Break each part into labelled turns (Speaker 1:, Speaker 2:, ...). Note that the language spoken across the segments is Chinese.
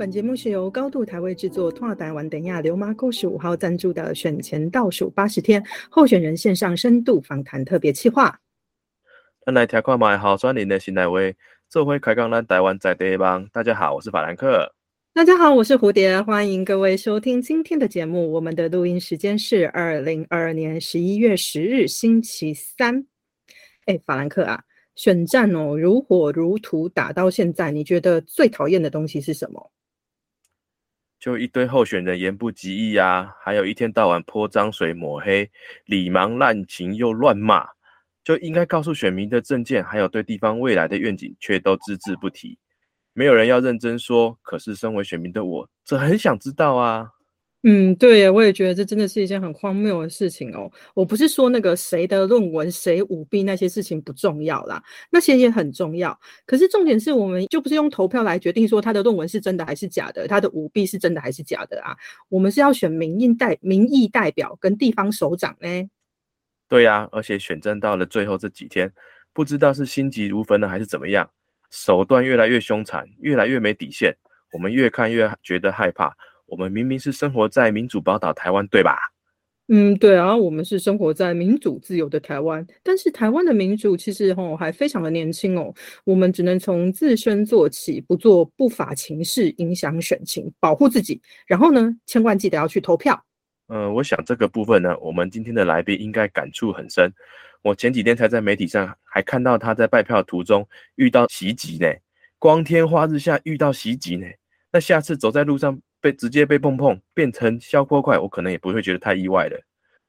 Speaker 1: 本节目是由高度台位制作、拓台湾等亚流马沟十五号赞助的选前倒数八十天候选人线上深度访谈特别企划。
Speaker 2: 咱来听看卖好选人的新台位，做会开讲咱台湾在地方。大家好，我是法兰克。
Speaker 1: 大家好，我是蝴蝶，欢迎各位收听今天的节目。我们的录音时间是二零二二年十一月十日星期三。哎，法兰克啊，选战哦如火如荼打到现在，你觉得最讨厌的东西是什么？
Speaker 2: 就一堆候选人言不及义啊，还有一天到晚泼脏水抹黑，理盲滥情又乱骂，就应该告诉选民的政见，还有对地方未来的愿景，却都只字不提。没有人要认真说，可是身为选民的我，则很想知道啊。
Speaker 1: 嗯，对，我也觉得这真的是一件很荒谬的事情哦。我不是说那个谁的论文谁舞弊那些事情不重要啦，那些也很重要。可是重点是我们就不是用投票来决定说他的论文是真的还是假的，他的舞弊是真的还是假的啊？我们是要选民意代民意代表跟地方首长呢。
Speaker 2: 对呀，而且选战到了最后这几天，不知道是心急如焚呢，还是怎么样。手段越来越凶残，越来越没底线，我们越看越觉得害怕。我们明明是生活在民主宝岛台湾，对吧？
Speaker 1: 嗯，对啊，我们是生活在民主自由的台湾，但是台湾的民主其实吼还非常的年轻哦。我们只能从自身做起，不做不法情事，影响选情，保护自己。然后呢，千万记得要去投票。
Speaker 2: 嗯，我想这个部分呢，我们今天的来宾应该感触很深。我前几天才在媒体上还看到他在拜票途中遇到袭击呢，光天化日下遇到袭击呢，那下次走在路上被直接被碰碰变成消波块，我可能也不会觉得太意外的。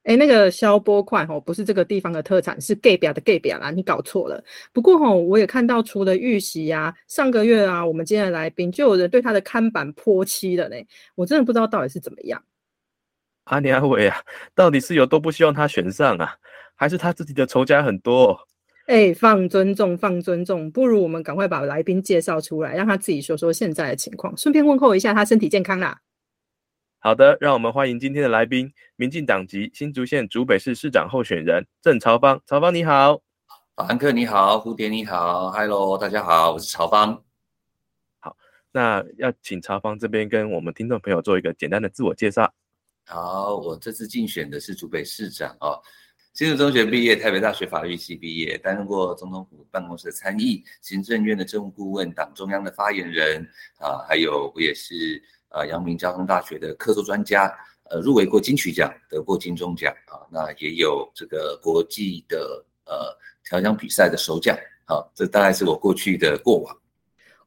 Speaker 1: 哎，那个消波块哦，不是这个地方的特产，是 gay 表的 gay 表啦，你搞错了。不过吼，我也看到除了玉玺呀，上个月啊，我们今天的来宾就有人对他的看板泼漆了呢，我真的不知道到底是怎么样。
Speaker 2: 阿尼阿伟啊，到底是有多不希望他选上啊？还是他自己的仇家很多？
Speaker 1: 哎，放尊重，放尊重，不如我们赶快把来宾介绍出来，让他自己说说现在的情况，顺便问候一下他身体健康啦。
Speaker 2: 好的，让我们欢迎今天的来宾，民进党籍新竹县竹北市市长候选人郑朝芳。朝芳你好，
Speaker 3: 法兰克你好，蝴蝶你好，Hello，大家好，我是朝芳。
Speaker 2: 好，那要请朝芳这边跟我们听众朋友做一个简单的自我介绍。
Speaker 3: 好，我这次竞选的是竹北市长哦。新竹中学毕业，台北大学法律系毕业，担任过总统府办公室的参议、行政院的政务顾问、党中央的发言人啊，还有我也是呃阳明交通大学的客座专家，呃入围过金曲奖，得过金钟奖啊，那也有这个国际的呃调香比赛的首奖啊，这大概是我过去的过往。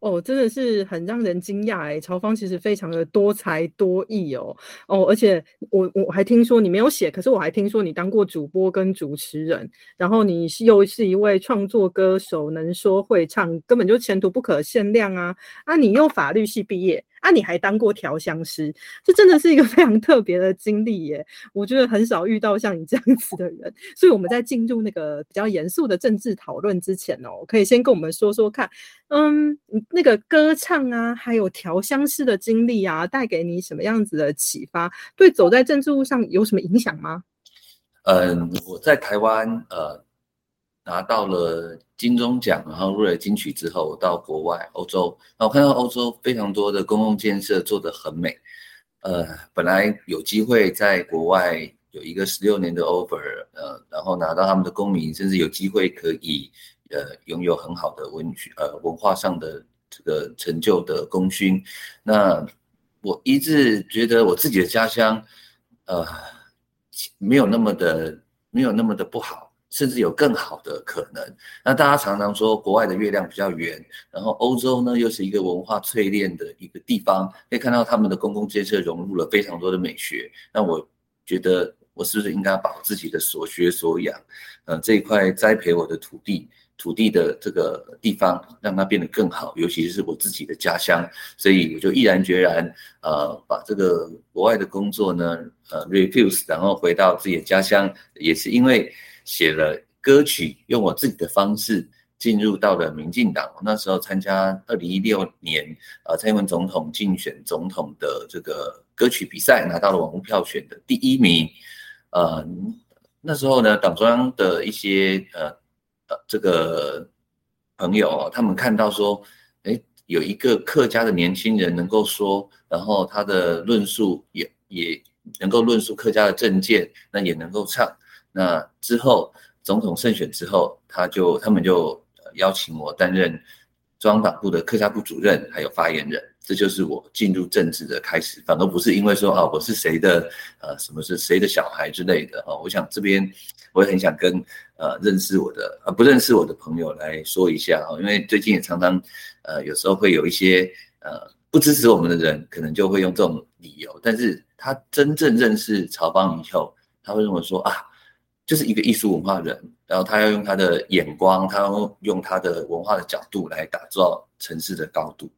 Speaker 1: 哦，真的是很让人惊讶哎！曹芳其实非常的多才多艺哦哦，而且我我还听说你没有写，可是我还听说你当过主播跟主持人，然后你是又是一位创作歌手，能说会唱，根本就前途不可限量啊！啊，你又法律系毕业。啊，你还当过调香师，这真的是一个非常特别的经历耶！我觉得很少遇到像你这样子的人，所以我们在进入那个比较严肃的政治讨论之前哦，可以先跟我们说说看，嗯，那个歌唱啊，还有调香师的经历啊，带给你什么样子的启发？对走在政治路上有什么影响吗？
Speaker 3: 嗯，我在台湾呃。拿到了金钟奖，然后入了金曲之后，到国外欧洲，然后看到欧洲非常多的公共建设做得很美。呃，本来有机会在国外有一个十六年的 offer，呃，然后拿到他们的公民，甚至有机会可以呃拥有很好的文学呃文化上的这个成就的功勋。那我一直觉得我自己的家乡，呃，没有那么的没有那么的不好。甚至有更好的可能。那大家常常说国外的月亮比较圆，然后欧洲呢又是一个文化淬炼的一个地方，可以看到他们的公共建设融入了非常多的美学。那我觉得我是不是应该把自己的所学所养，呃，这一块栽培我的土地，土地的这个地方让它变得更好，尤其是我自己的家乡。所以我就毅然决然，呃，把这个国外的工作呢，呃，refuse，然后回到自己的家乡，也是因为。写了歌曲，用我自己的方式进入到了民进党。那时候参加二零一六年呃蔡英文总统竞选总统的这个歌曲比赛，拿到了网络票选的第一名。呃，那时候呢，党中央的一些呃呃这个朋友，他们看到说，哎，有一个客家的年轻人能够说，然后他的论述也也能够论述客家的政见，那也能够唱。那之后总统胜选之后，他就他们就邀请我担任中央党部的客家部主任，还有发言人。这就是我进入政治的开始，反而不是因为说啊我是谁的呃什么是谁的小孩之类的啊。我想这边我也很想跟呃认识我的呃不认识我的朋友来说一下啊，因为最近也常常呃有时候会有一些呃不支持我们的人，可能就会用这种理由，但是他真正认识曹邦以后，他会认为说啊就是一个艺术文化人，然后他要用他的眼光，他要用他的文化的角度来打造城市的高度。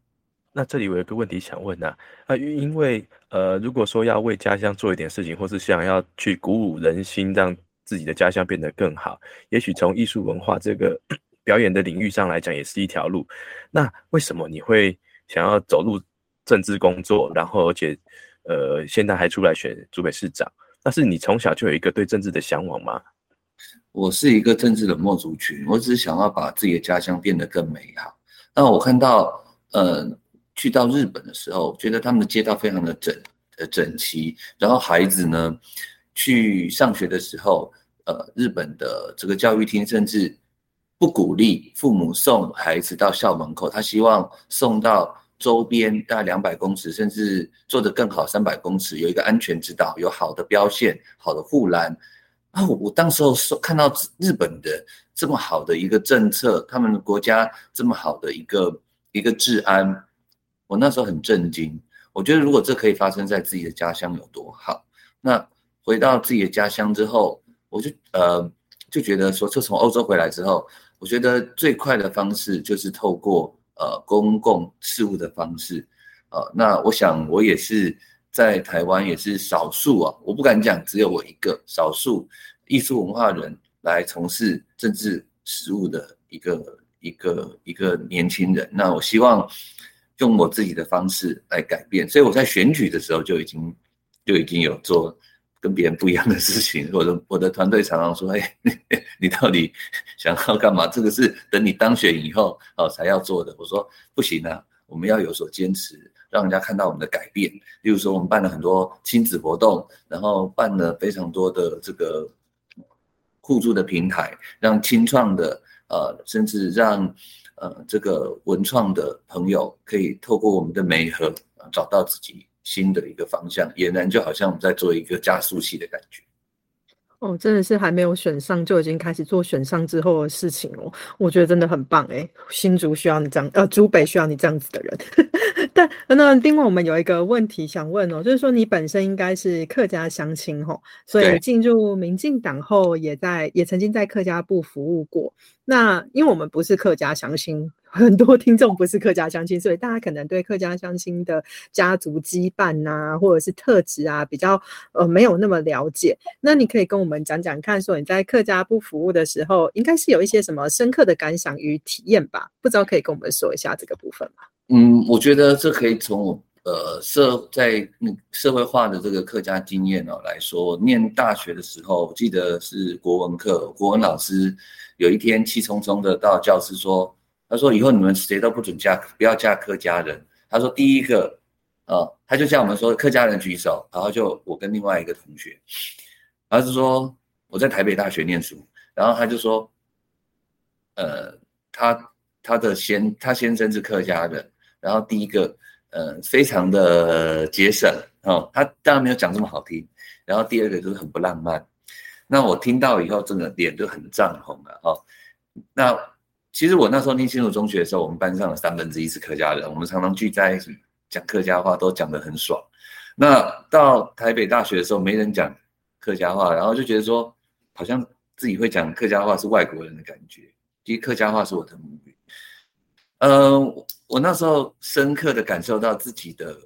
Speaker 2: 那这里我有个问题想问呐，啊，因为呃，如果说要为家乡做一点事情，或是想要去鼓舞人心，让自己的家乡变得更好，也许从艺术文化这个 表演的领域上来讲，也是一条路。那为什么你会想要走入政治工作，然后而且呃，现在还出来选主北市长？那是你从小就有一个对政治的向往吗？
Speaker 3: 我是一个政治冷漠族群，我只是想要把自己的家乡变得更美好。那我看到，呃。去到日本的时候，觉得他们的街道非常的整呃整齐，然后孩子呢去上学的时候，呃，日本的这个教育厅甚至不鼓励父母送孩子到校门口，他希望送到周边大概两百公尺，甚至做得更好三百公尺，有一个安全指导，有好的标线、好的护栏。啊，我当时候看到日本的这么好的一个政策，他们国家这么好的一个一个治安。我那时候很震惊，我觉得如果这可以发生在自己的家乡有多好。那回到自己的家乡之后，我就呃就觉得说，就从欧洲回来之后，我觉得最快的方式就是透过呃公共事务的方式，呃，那我想我也是在台湾也是少数啊，我不敢讲只有我一个少数艺术文化人来从事政治实务的一个一个一个年轻人。那我希望。用我自己的方式来改变，所以我在选举的时候就已经就已经有做跟别人不一样的事情。我的我的团队常常说：“哎，你到底想要干嘛？这个是等你当选以后哦才要做的。”我说：“不行啊，我们要有所坚持，让人家看到我们的改变。例如说，我们办了很多亲子活动，然后办了非常多的这个互助的平台，让清创的呃，甚至让。”呃，这个文创的朋友可以透过我们的媒合，找到自己新的一个方向，俨然就好像我们在做一个加速器的感觉。
Speaker 1: 哦，真的是还没有选上就已经开始做选上之后的事情哦，我觉得真的很棒哎。新竹需要你这样，呃，竹北需要你这样子的人。但那另外我们有一个问题想问哦，就是说你本身应该是客家乡亲吼，所以进入民进党后也在也曾经在客家部服务过。那因为我们不是客家乡亲。很多听众不是客家乡亲，所以大家可能对客家乡亲的家族羁绊呐，或者是特质啊，比较呃没有那么了解。那你可以跟我们讲讲看，说你在客家部服务的时候，应该是有一些什么深刻的感想与体验吧？不知道可以跟我们说一下这个部分吗？
Speaker 3: 嗯，我觉得这可以从我呃社在那社会化的这个客家经验哦来说。念大学的时候，我记得是国文课，国文老师有一天气冲冲的到教室说。他说：“以后你们谁都不准嫁，不要嫁客家人。”他说：“第一个，哦，他就叫我们说客家人举手，然后就我跟另外一个同学，他是说我在台北大学念书，然后他就说，呃，他他的先他先生是客家人，然后第一个，呃，非常的节省哦，他当然没有讲这么好听，然后第二个就是很不浪漫。那我听到以后，真的脸就很涨红了哦，那。”其实我那时候念新竹中学的时候，我们班上的三分之一是客家人，我们常常聚在一起讲客家话，都讲得很爽。那到台北大学的时候，没人讲客家话，然后就觉得说，好像自己会讲客家话是外国人的感觉。其实客家话是我的母语。嗯，我那时候深刻的感受到自己的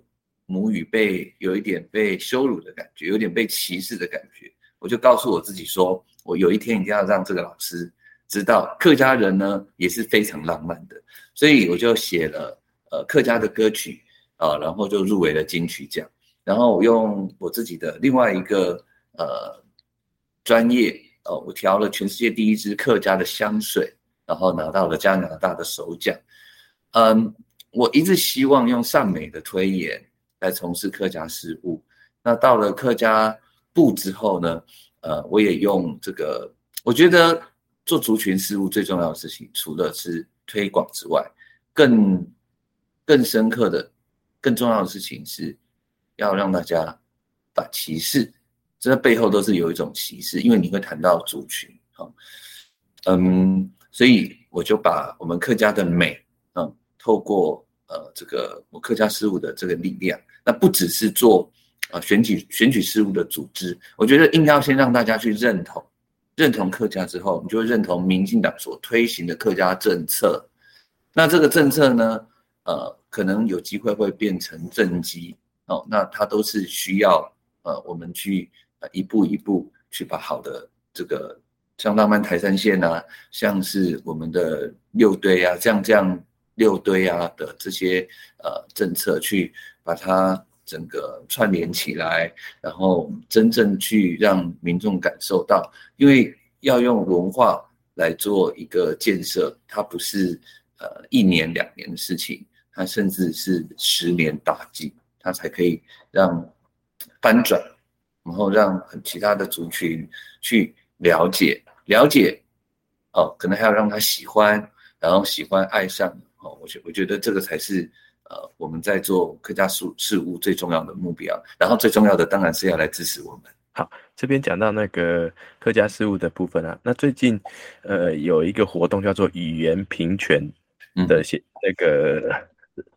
Speaker 3: 母语被有一点被羞辱的感觉，有点被歧视的感觉。我就告诉我自己说，我有一天一定要让这个老师。知道客家人呢也是非常浪漫的，所以我就写了呃客家的歌曲啊，然后就入围了金曲奖。然后我用我自己的另外一个呃专业呃，我调了全世界第一支客家的香水，然后拿到了加拿大的首奖。嗯，我一直希望用善美的推演来从事客家事务。那到了客家部之后呢，呃，我也用这个，我觉得做族群事务最重要的事情，除了是推广之外，更更深刻的、更重要的事情是，要让大家把歧视，这背后都是有一种歧视，因为你会谈到族群，哈，嗯，所以我就把我们客家的美，嗯，透过呃这个我客家事务的这个力量，那不只是做。啊，选举选举事务的组织，我觉得应该要先让大家去认同，认同客家之后，你就会认同民进党所推行的客家政策。那这个政策呢，呃，可能有机会会变成政绩哦。那它都是需要呃我们去一步一步去把好的这个像浪漫台山线啊，像是我们的六堆啊，这样这样六堆啊的这些呃政策去把它。整个串联起来，然后真正去让民众感受到，因为要用文化来做一个建设，它不是呃一年两年的事情，它甚至是十年大计，它才可以让翻转，然后让其他的族群去了解了解，哦，可能还要让他喜欢，然后喜欢爱上，哦，我觉我觉得这个才是。呃，我们在做客家事事务最重要的目标，然后最重要的当然是要来支持我们。
Speaker 2: 好，这边讲到那个客家事务的部分啊，那最近呃有一个活动叫做语言平权的协那个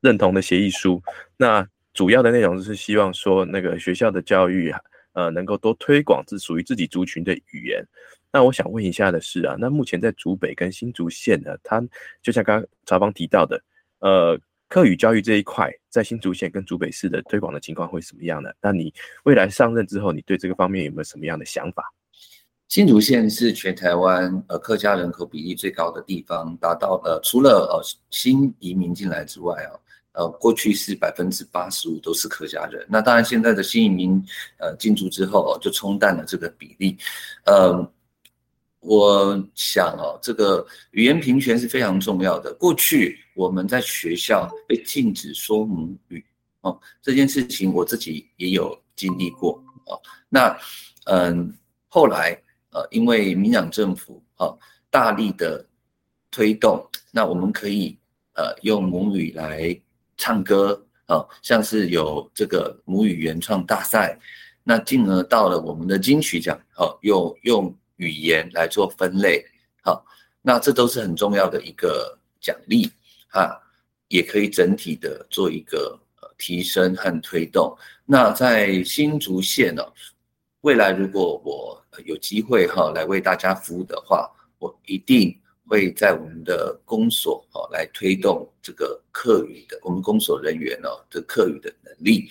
Speaker 2: 认同的协议书，那主要的内容是希望说那个学校的教育呃能够多推广自属于自己族群的语言。那我想问一下的是啊，那目前在竹北跟新竹县呢，它就像刚刚曹芳提到的，呃。课语教育这一块，在新竹县跟竹北市的推广的情况会什么样呢？那你未来上任之后，你对这个方面有没有什么样的想法？
Speaker 3: 新竹县是全台湾呃客家人口比例最高的地方，达到呃除了呃新移民进来之外啊，呃过去是百分之八十五都是客家人。那当然现在的新移民呃进驻之后，就冲淡了这个比例，呃。我想哦，这个语言平权是非常重要的。过去我们在学校被禁止说母语哦，这件事情我自己也有经历过哦。那嗯，后来呃，因为民党政府啊大力的推动，那我们可以呃用母语来唱歌啊，像是有这个母语原创大赛，那进而到了我们的金曲奖哦，用用。语言来做分类，好，那这都是很重要的一个奖励啊，也可以整体的做一个提升和推动。那在新竹县呢，未来如果我有机会哈来为大家服务的话，我一定会在我们的公所哦来推动这个课语的，我们公所人员哦的课语的能力。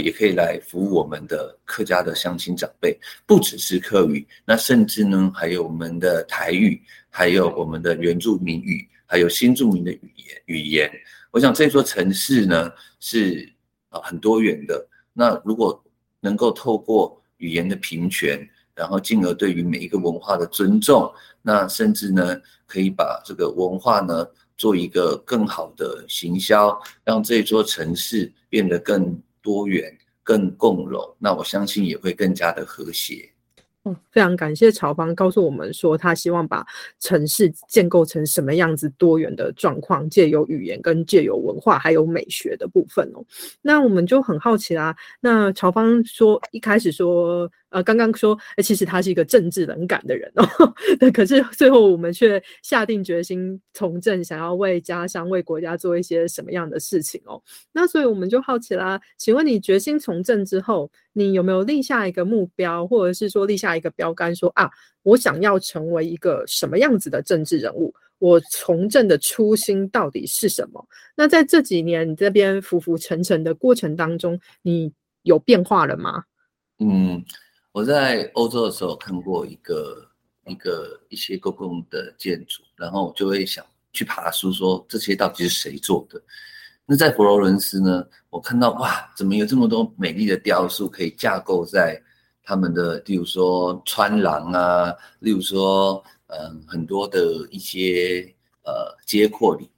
Speaker 3: 也可以来服务我们的客家的乡亲长辈，不只是客语，那甚至呢还有我们的台语，还有我们的原住民语，还有新住民的语言语言。我想这座城市呢是啊很多元的。那如果能够透过语言的平权，然后进而对于每一个文化的尊重，那甚至呢可以把这个文化呢做一个更好的行销，让这座城市变得更。多元更共融，那我相信也会更加的和谐。
Speaker 1: 嗯，非常感谢曹方告诉我们说，他希望把城市建构成什么样子多元的状况，借由语言跟借由文化还有美学的部分哦。那我们就很好奇啦。那曹方说一开始说。呃，刚刚说，哎，其实他是一个政治冷感的人哦，对，可是最后我们却下定决心从政，想要为家乡、为国家做一些什么样的事情哦？那所以我们就好奇啦，请问你决心从政之后，你有没有立下一个目标，或者是说立下一个标杆，说啊，我想要成为一个什么样子的政治人物？我从政的初心到底是什么？那在这几年你这边浮浮沉沉的过程当中，你有变化了吗？
Speaker 3: 嗯。我在欧洲的时候看过一个一个一些公共的建筑，然后我就会想去爬书，说这些到底是谁做的？那在佛罗伦斯呢，我看到哇，怎么有这么多美丽的雕塑可以架构在他们的，例如说穿廊啊，例如说嗯很多的一些呃街廓里，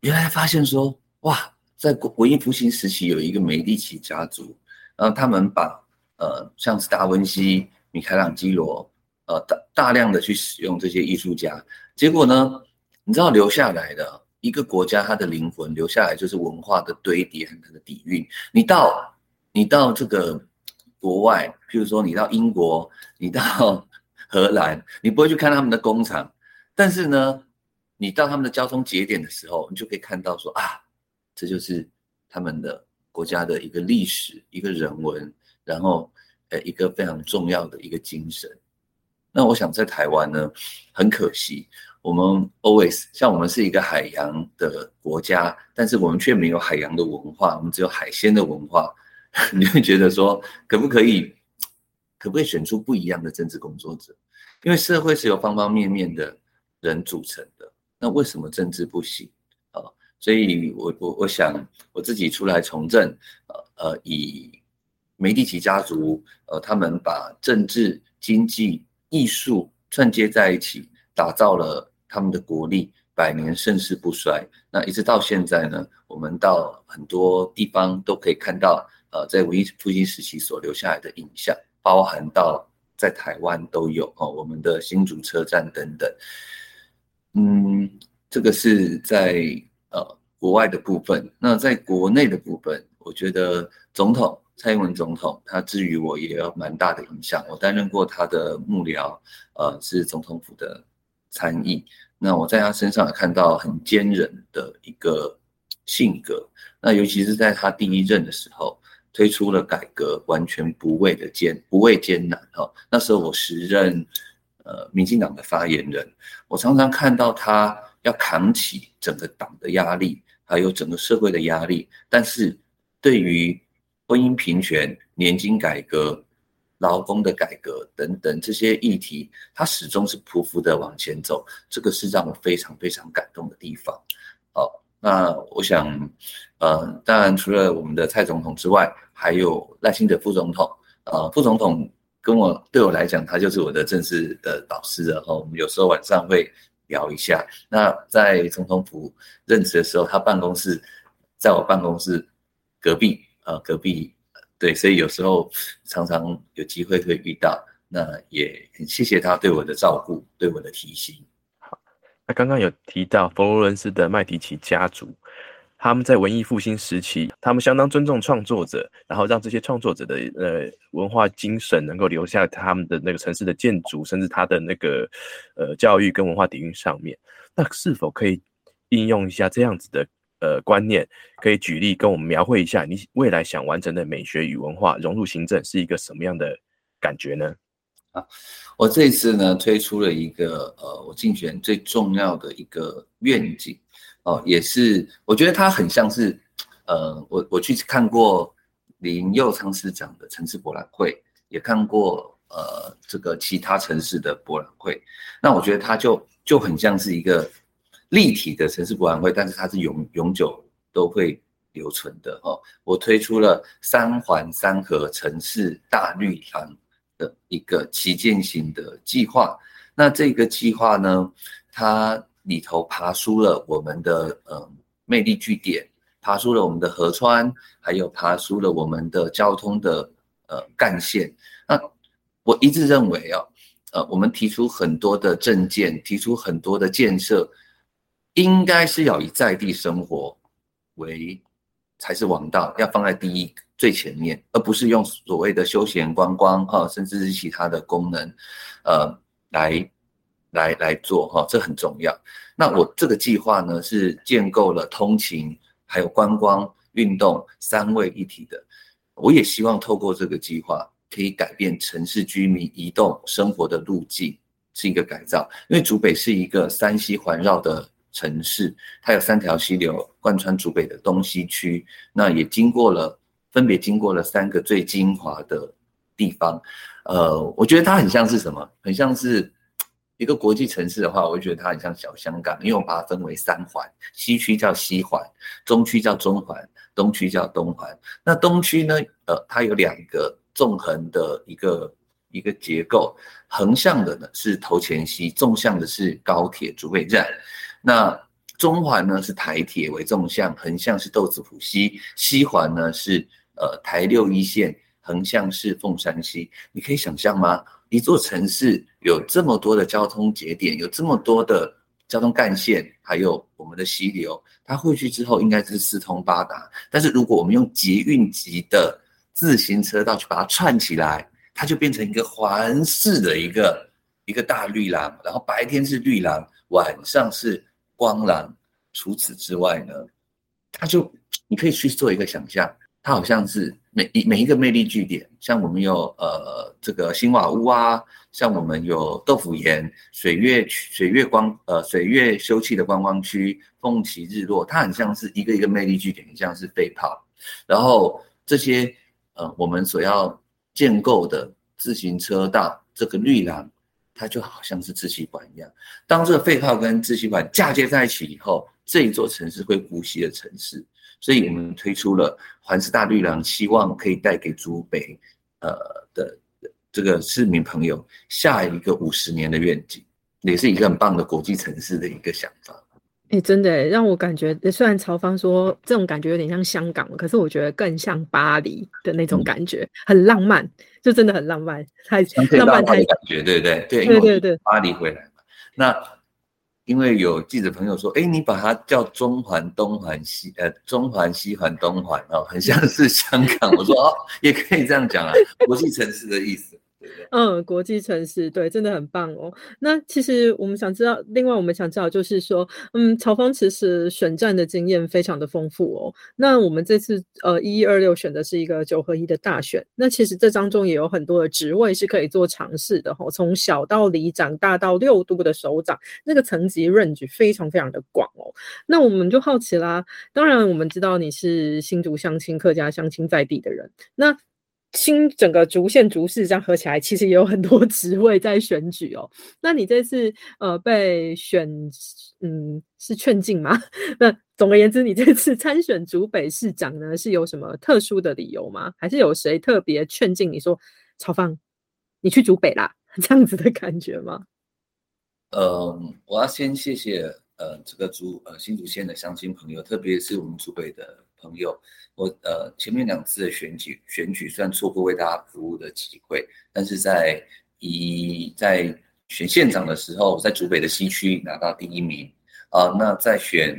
Speaker 3: 原来发现说哇，在文艺复兴时期有一个美第奇家族，然后他们把呃像是达文西、米开朗基罗，呃大大量的去使用这些艺术家，结果呢，你知道留下来的一个国家，它的灵魂留下来就是文化的堆叠和它的底蕴。你到你到这个国外，譬如说你到英国，你到 荷兰，你不会去看他们的工厂，但是呢，你到他们的交通节点的时候，你就可以看到说啊，这就是他们的国家的一个历史、一个人文，然后呃一个非常重要的一个精神。那我想在台湾呢，很可惜，我们 always 像我们是一个海洋的国家，但是我们却没有海洋的文化，我们只有海鲜的文化。你会觉得说，可不可以，可不可以选出不一样的政治工作者？因为社会是由方方面面的人组成的，那为什么政治不行啊？所以，我我我想我自己出来从政，呃呃，以梅第奇家族，呃，他们把政治、经济、艺术串接在一起，打造了他们的国力，百年盛世不衰。那一直到现在呢，我们到很多地方都可以看到。呃，在文艺复兴时期所留下来的影像，包含到在台湾都有哦，我们的新竹车站等等。嗯，这个是在呃国外的部分。那在国内的部分，我觉得总统蔡英文总统他至于我也有蛮大的影响。我担任过他的幕僚，呃，是总统府的参议。那我在他身上也看到很坚韧的一个性格。那尤其是在他第一任的时候。推出了改革，完全不畏的艰不畏艰难哈。那时候我时任呃民进党的发言人，我常常看到他要扛起整个党的压力，还有整个社会的压力。但是对于婚姻平权、年金改革、劳工的改革等等这些议题，他始终是匍匐的往前走。这个是让我非常非常感动的地方。好。那我想，呃，当然除了我们的蔡总统之外，还有赖清德副总统。呃，副总统跟我对我来讲，他就是我的正式的导师，然后我们有时候晚上会聊一下。那在总统府任职的时候，他办公室在我办公室隔壁，呃，隔壁，对，所以有时候常常有机会会遇到。那也很谢谢他对我的照顾，对我的提醒。
Speaker 2: 好那刚刚有提到佛罗伦斯的麦迪奇家族，他们在文艺复兴时期，他们相当尊重创作者，然后让这些创作者的呃文化精神能够留下他们的那个城市的建筑，甚至他的那个呃教育跟文化底蕴上面。那是否可以应用一下这样子的呃观念？可以举例跟我们描绘一下，你未来想完成的美学与文化融入行政是一个什么样的感觉呢？
Speaker 3: 啊，我这次呢推出了一个呃，我竞选最重要的一个愿景哦，也是我觉得它很像是呃，我我去看过林佑昌市长的城市博览会，也看过呃这个其他城市的博览会，那我觉得它就就很像是一个立体的城市博览会，但是它是永永久都会留存的哦。我推出了三环三河城市大绿廊。的一个旗舰型的计划，那这个计划呢，它里头爬出了我们的呃魅力据点，爬出了我们的河川，还有爬出了我们的交通的呃干线。那我一直认为啊，呃，我们提出很多的政见，提出很多的建设，应该是要以在地生活为才是王道，要放在第一。最前面，而不是用所谓的休闲观光哈，甚至是其他的功能，呃，来来来做哈，这很重要。那我这个计划呢，是建构了通勤、还有观光、运动三位一体的。我也希望透过这个计划，可以改变城市居民移动生活的路径，是一个改造。因为竹北是一个三溪环绕的城市，它有三条溪流贯穿竹北的东西区，那也经过了。分别经过了三个最精华的地方，呃，我觉得它很像是什么？很像是一个国际城市的话，我会觉得它很像小香港，因为我把它分为三环，西区叫西环，中区叫中环，东区叫东环。那东区呢？呃，它有两个纵横的一个一个结构，横向的呢是头前溪，纵向的是高铁竹北站。那中环呢是台铁为纵向，横向是豆子浦西，西环呢是呃台六一线，横向是凤山西。你可以想象吗？一座城市有这么多的交通节点，有这么多的交通干线，还有我们的溪流，它汇聚之后应该是四通八达。但是如果我们用捷运级的自行车道去把它串起来，它就变成一个环视的一个一个大绿廊，然后白天是绿廊，晚上是。光廊，除此之外呢，它就你可以去做一个想象，它好像是每一每一个魅力据点，像我们有呃这个新瓦屋啊，像我们有豆腐岩、水月水月光呃水月休憩的观光区、凤旗日落，它很像是一个一个魅力据点，像是肺泡，然后这些呃我们所要建构的自行车道这个绿廊。它就好像是支气管一样，当这个肺泡跟支气管嫁接在一起以后，这一座城市会呼吸的城市。所以我们推出了环师大绿廊，希望可以带给竹北，呃的这个市民朋友下一个五十年的愿景，也是一个很棒的国际城市的一个想法。
Speaker 1: 哎，真的让我感觉，虽然曹芳说这种感觉有点像香港，可是我觉得更像巴黎的那种感觉，很浪漫，就真的很浪漫，太
Speaker 3: 浪漫太感觉，对不对？对
Speaker 1: 对对对，
Speaker 3: 巴黎回来嘛。那因为有记者朋友说，哎，你把它叫中环、东环、西呃中环、西环、东环哦，很像是香港。我说哦，也可以这样讲啊，国际城市的意思。
Speaker 1: 嗯，国际城市对，真的很棒哦。那其实我们想知道，另外我们想知道就是说，嗯，曹芳其实选战的经验非常的丰富哦。那我们这次呃一一二六选的是一个九合一的大选，那其实这当中也有很多的职位是可以做尝试的哈，从小到里长，大到六都的首长，那个层级 range 非常非常的广哦。那我们就好奇啦，当然我们知道你是新竹相亲、客家相亲在地的人，那。新整个竹县竹市这样合起来，其实也有很多 职位在选举哦。那你这次呃被选，嗯，是劝进吗？那总而言之，你这次参选竹北市长呢，是有什么特殊的理由吗？还是有谁特别劝进你说，曹芳，你去竹北啦，这样子的感觉吗？
Speaker 3: 嗯，我要先谢谢呃这个竹呃新竹县的乡亲朋友，特别是我们竹北的。朋友，我呃前面两次的选举选举虽然错过为大家服务的机会，但是在一在选县长的时候，在竹北的西区拿到第一名啊，那在选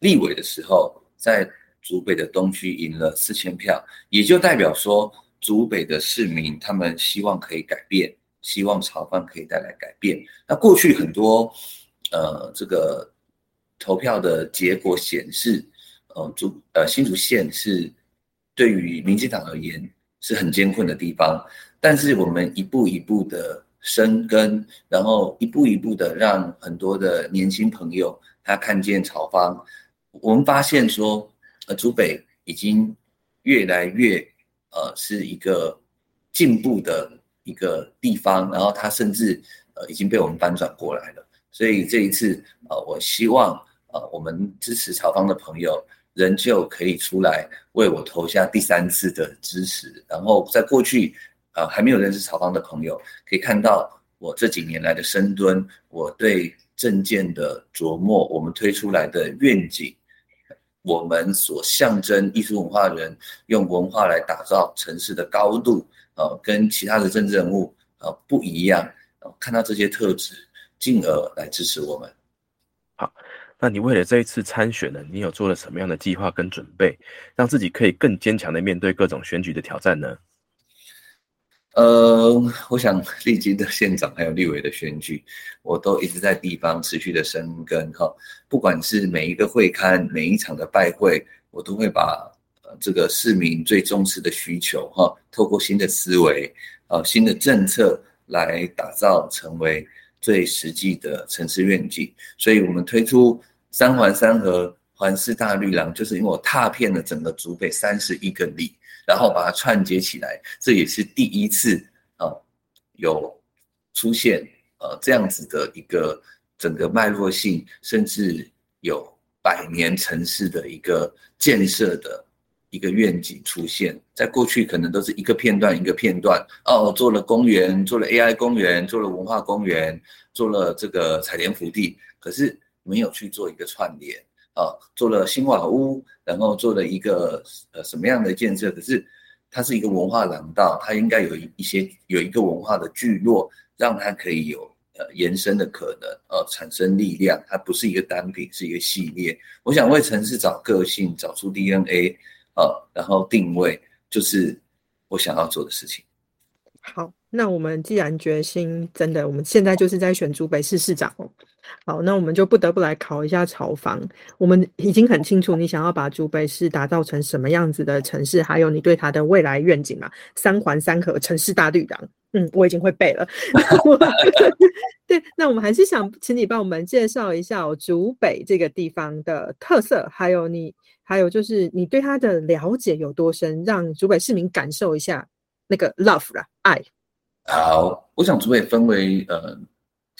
Speaker 3: 立委的时候，在竹北的东区赢了四千票，也就代表说竹北的市民他们希望可以改变，希望炒饭可以带来改变。那过去很多呃这个投票的结果显示。呃，竹呃新竹县是对于民进党而言是很艰困的地方，但是我们一步一步的生根，然后一步一步的让很多的年轻朋友他看见朝方，我们发现说，呃，竹北已经越来越呃是一个进步的一个地方，然后它甚至呃已经被我们翻转过来了，所以这一次呃，我希望呃我们支持曹方的朋友。仍旧可以出来为我投下第三次的支持，然后在过去，呃，还没有认识曹方的朋友，可以看到我这几年来的深蹲，我对政见的琢磨，我们推出来的愿景，我们所象征艺术文化人用文化来打造城市的高度，呃，跟其他的政治人物呃不一样，看到这些特质，进而来支持我们。
Speaker 2: 好。那你为了这一次参选呢，你有做了什么样的计划跟准备，让自己可以更坚强的面对各种选举的挑战呢？
Speaker 3: 呃，我想历经的县长还有立委的选举，我都一直在地方持续的生根哈。不管是每一个会刊、每一场的拜会，我都会把呃这个市民最重视的需求哈，透过新的思维、呃新的政策来打造，成为最实际的城市愿景。所以我们推出。三环三河环市大绿廊，就是因为我踏遍了整个竹北三十一个里，然后把它串接起来，这也是第一次啊，有出现呃这样子的一个整个脉络性，甚至有百年城市的一个建设的一个愿景出现。在过去可能都是一个片段一个片段哦，做了公园，做了 AI 公园，做了文化公园，做了这个采莲福地，可是。没有去做一个串联啊，做了新瓦屋，然后做了一个呃什么样的建设？可是它是一个文化廊道，它应该有一些有一个文化的聚落，让它可以有呃延伸的可能，呃产生力量。它不是一个单品，是一个系列。我想为城市找个性，找出 DNA 啊，然后定位，就是我想要做的事情。
Speaker 1: 好，那我们既然决心真的，我们现在就是在选竹北市市长哦。好，那我们就不得不来考一下炒房。我们已经很清楚你想要把竹北市打造成什么样子的城市，还有你对它的未来愿景嘛？三环三河城市大绿党，嗯，我已经会背了。对，那我们还是想请你帮我们介绍一下哦竹北这个地方的特色，还有你，还有就是你对它的了解有多深，让竹北市民感受一下那个 love 啦，爱。
Speaker 3: 好，我想竹北分为呃。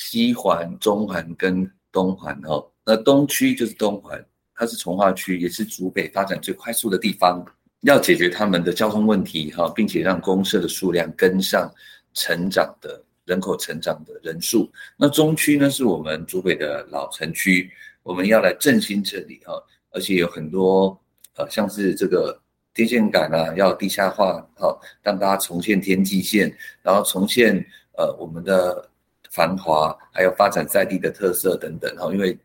Speaker 3: 西环、中环跟东环哦，那东区就是东环，它是从化区，也是竹北发展最快速的地方。要解决他们的交通问题哈，并且让公社的数量跟上成长的人口成长的人数。那中区呢，是我们竹北的老城区，我们要来振兴这里哈，而且有很多呃，像是这个电线杆啊，要地下化好，让大家重现天际线，然后重现呃我们的。繁华，还有发展在地的特色等等哈，因为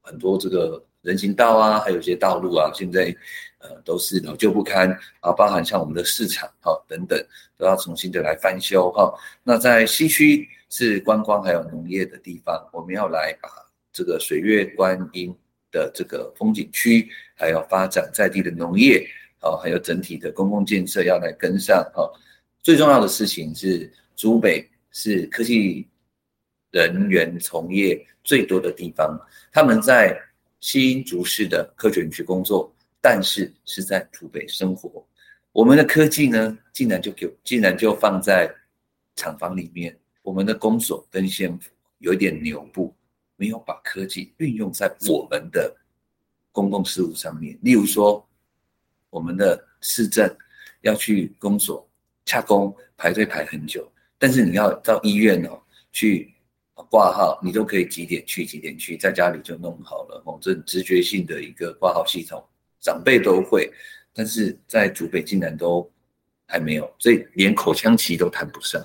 Speaker 3: 很多这个人行道啊，还有一些道路啊，现在呃都是老旧不堪啊，包含像我们的市场哈等等，都要重新的来翻修哈。那在西区是观光还有农业的地方，我们要来把这个水月观音的这个风景区，还有发展在地的农业啊，还有整体的公共建设要来跟上哈。最重要的事情是，竹北是科技。人员从业最多的地方，他们在新竹市的科学园区工作，但是是在土北生活。我们的科技呢，竟然就给，竟然就放在厂房里面。我们的公所跟县府有一点牛步，没有把科技运用在我们的公共事务上面。例如说，我们的市政要去公所洽公，排队排很久，但是你要到医院哦去。挂号你都可以几点去几点去，在家里就弄好了哦。这直觉性的一个挂号系统，长辈都会，但是在祖北竟然都还没有，所以连口腔期都谈不上。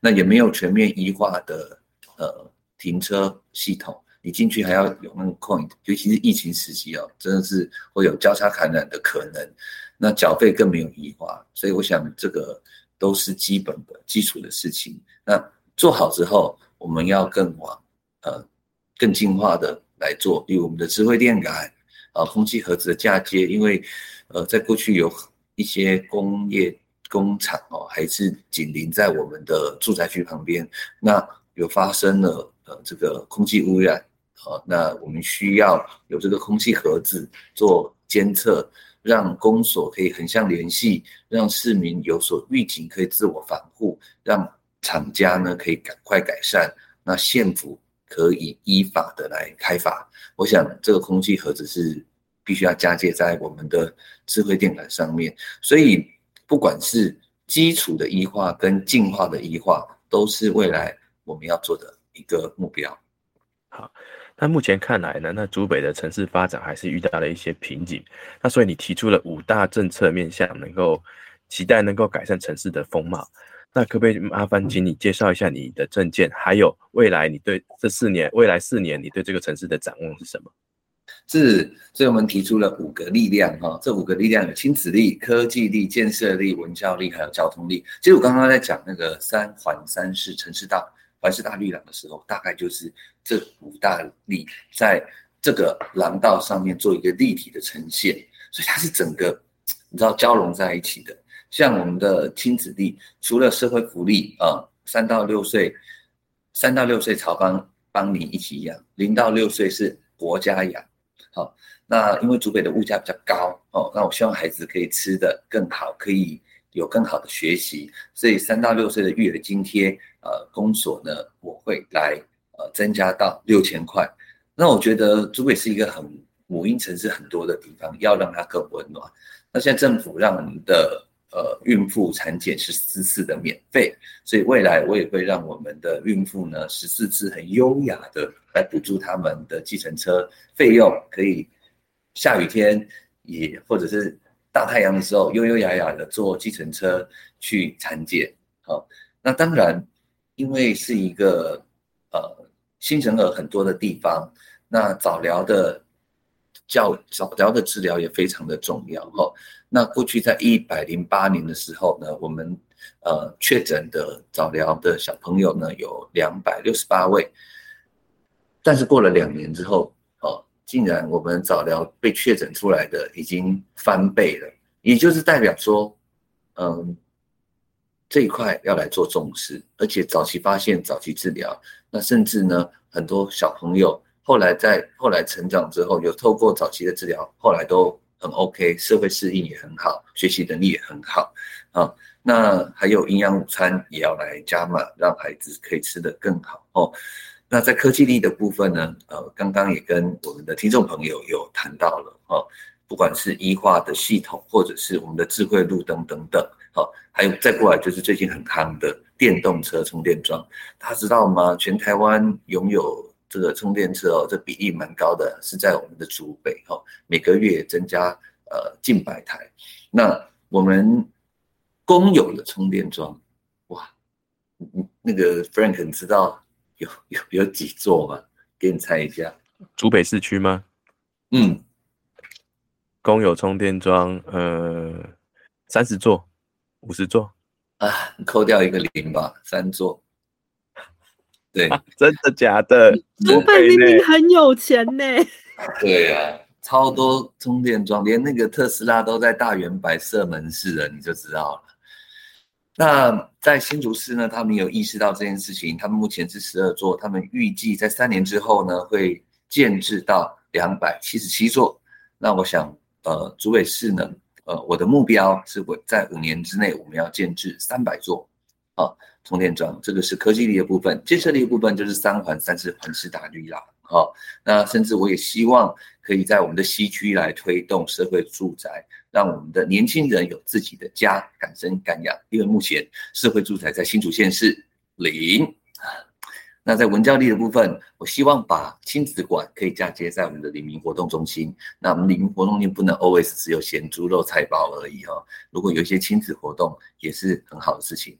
Speaker 3: 那也没有全面医化的呃停车系统，你进去还要有那个 coin，尤其是疫情时期哦，真的是会有交叉感染的可能。那缴费更没有异化，所以我想这个都是基本的基础的事情。那做好之后。我们要更往呃更进化的来做，例如我们的智慧电感啊，空气盒子的嫁接，因为呃在过去有一些工业工厂哦，还是紧邻在我们的住宅区旁边，那有发生了呃这个空气污染，好，那我们需要有这个空气盒子做监测，让公所可以横向联系，让市民有所预警，可以自我防护，让。厂家呢可以赶快改善，那县府可以依法的来开发。我想这个空气盒子是必须要加接在我们的智慧电感上面，所以不管是基础的医化跟进化的医化，都是未来我们要做的一个目标。
Speaker 2: 好，那目前看来呢，那竹北的城市发展还是遇到了一些瓶颈。那所以你提出了五大政策面向，能够期待能够改善城市的风貌。那可不可以麻烦请你介绍一下你的证件，还有未来你对这四年、未来四年你对这个城市的展望是什么？
Speaker 3: 是，所以我们提出了五个力量哈，这五个力量有亲子力、科技力、建设力、文教力，还有交通力。其实我刚刚在讲那个三环三市城市大凡是大绿廊的时候，大概就是这五大力在这个廊道上面做一个立体的呈现，所以它是整个你知道交融在一起的。像我们的亲子力，除了社会福利啊，三到六岁，三到六岁曹帮帮你一起养，零到六岁是国家养。好，那因为竹北的物价比较高哦，那我希望孩子可以吃的更好，可以有更好的学习，所以三到六岁的育儿津贴，呃，公所呢我会来呃增加到六千块。那我觉得珠北是一个很母婴城市很多的地方，要让它更温暖。那现在政府让我们的呃孕妇产检是四次的免费，所以未来我也会让我们的孕妇呢十四次很优雅的来补助他们的计程车费用，可以下雨天也或者是大太阳的时候优优雅雅的坐计程车去产检。好，那当然，因为是一个呃新生儿很多的地方，那早疗的。教早疗的治疗也非常的重要哈。那过去在一百零八年的时候呢，我们呃确诊的早疗的小朋友呢有两百六十八位，但是过了两年之后，哦，竟然我们早疗被确诊出来的已经翻倍了，也就是代表说，嗯，这一块要来做重视，而且早期发现、早期治疗，那甚至呢很多小朋友。后来在后来成长之后，有透过早期的治疗，后来都很 OK，社会适应也很好，学习能力也很好啊。那还有营养午餐也要来加码，让孩子可以吃得更好哦。那在科技力的部分呢，呃，刚刚也跟我们的听众朋友有谈到了哦，不管是医化的系统，或者是我们的智慧路灯等等，好，还有再过来就是最近很夯的电动车充电桩，大家知道吗？全台湾拥有。这个充电车哦，这比例蛮高的，是在我们的竹北哦，每个月增加呃近百台。那我们公有的充电桩，哇，那个 Frank 你知道有有有几座吗？给你猜一下，
Speaker 2: 竹北市区吗？
Speaker 3: 嗯，
Speaker 2: 公有充电桩呃三十座，五十座
Speaker 3: 啊，扣掉一个零吧，三座。对，
Speaker 2: 真的假的？
Speaker 1: 竹北明明很有钱呢。
Speaker 3: 对呀，超多充电桩，连那个特斯拉都在大圆摆设门市了，你就知道了。那在新竹市呢，他们有意识到这件事情，他们目前是十二座，他们预计在三年之后呢，会建制到两百七十七座。那我想，呃，竹北市呢，呃，我的目标是我在五年之内，我们要建制三百座。啊，充电桩这个是科技力的部分，建设力的部分就是三环、三四环是打绿啦。好，那甚至我也希望可以在我们的西区来推动社会住宅，让我们的年轻人有自己的家，敢生敢养。因为目前社会住宅在新竹县是零。那在文教力的部分，我希望把亲子馆可以嫁接在我们的黎明活动中心。那我们黎明活动中心不能 always 只有咸猪肉菜包而已哦，如果有一些亲子活动，也是很好的事情。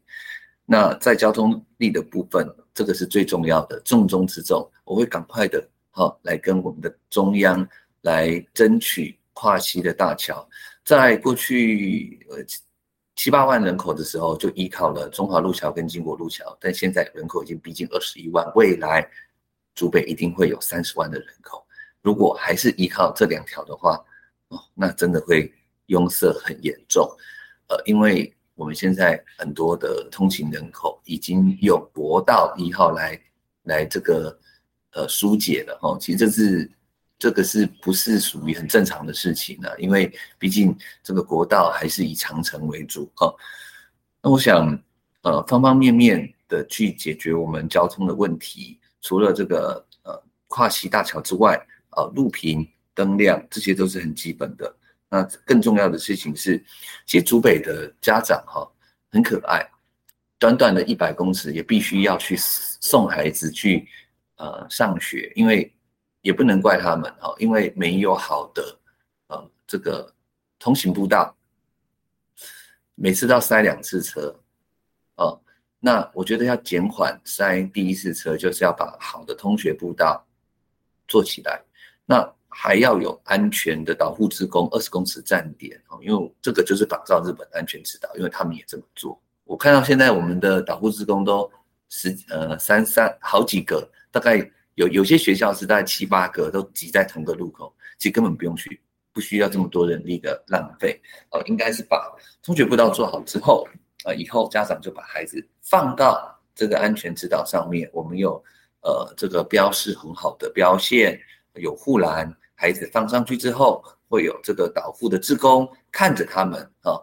Speaker 3: 那在交通力的部分，这个是最重要的，重中之重。我会赶快的，好来跟我们的中央来争取跨溪的大桥。在过去呃七八万人口的时候，就依靠了中华路桥跟经国路桥，但现在人口已经逼近二十一万，未来竹北一定会有三十万的人口。如果还是依靠这两条的话，哦，那真的会拥塞很严重。呃，因为。我们现在很多的通勤人口已经用国道一号来来这个呃疏解了哈，其实这是这个是不是属于很正常的事情呢？因为毕竟这个国道还是以长城为主哈。那我想呃方方面面的去解决我们交通的问题，除了这个呃跨溪大桥之外，呃路平灯亮这些都是很基本的。那更重要的事情是，其实竹北的家长哈很可爱，短短的一百公尺也必须要去送孩子去呃上学，因为也不能怪他们哈，因为没有好的呃这个通行步道，每次都要塞两次车哦。那我觉得要减缓塞第一次车，就是要把好的通学步道做起来。那还要有安全的导护职工，二十公尺站点哦，因为这个就是仿照日本安全指导，因为他们也这么做。我看到现在我们的导护职工都十呃三三好几个，大概有有些学校是大概七八个都挤在同个路口，其实根本不用去，不需要这么多人力的浪费哦。应该是把通学步道做好之后，呃，以后家长就把孩子放到这个安全指导上面，我们有呃这个标示很好的标线。有护栏，孩子放上去之后，会有这个导护的职工看着他们啊，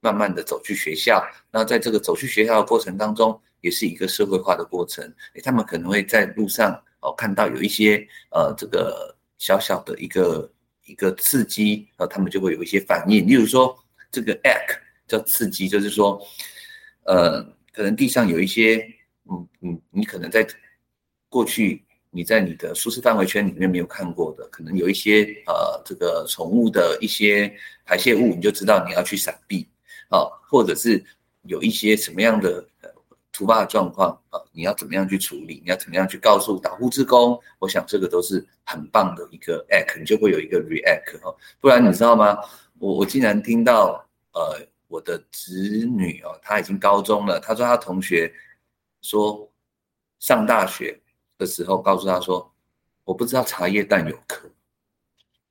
Speaker 3: 慢慢的走去学校。那在这个走去学校的过程当中，也是一个社会化的过程。他们可能会在路上哦看到有一些呃这个小小的一个一个刺激，然后他们就会有一些反应。例如说这个 act 叫刺激，就是说，呃，可能地上有一些，嗯嗯，你可能在过去你在你的舒适范围圈里面没有看过的，可能有一些呃这个宠物的一些排泄物，你就知道你要去闪避啊，或者是有一些什么样的。突发的状况啊，你要怎么样去处理？你要怎么样去告诉导护职工？我想这个都是很棒的一个 act，你就会有一个 react 哦。不然你知道吗？我我竟然听到呃，我的侄女哦，她已经高中了。她说她同学说上大学的时候告诉她说，我不知道茶叶蛋有壳。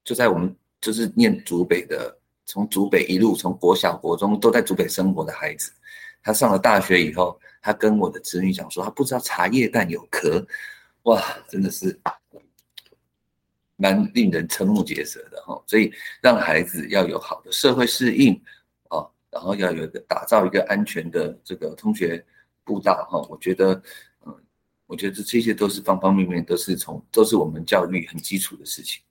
Speaker 3: 就在我们就是念竹北的，从竹北一路从国小国中都在竹北生活的孩子，他上了大学以后。他跟我的子女讲说，他不知道茶叶蛋有壳，哇，真的是蛮令人瞠目结舌的哈。所以让孩子要有好的社会适应啊，然后要有一个打造一个安全的这个通学步道哈。我觉得，嗯，我觉得这些都是方方面面都是从都是我们教育很基础的事情。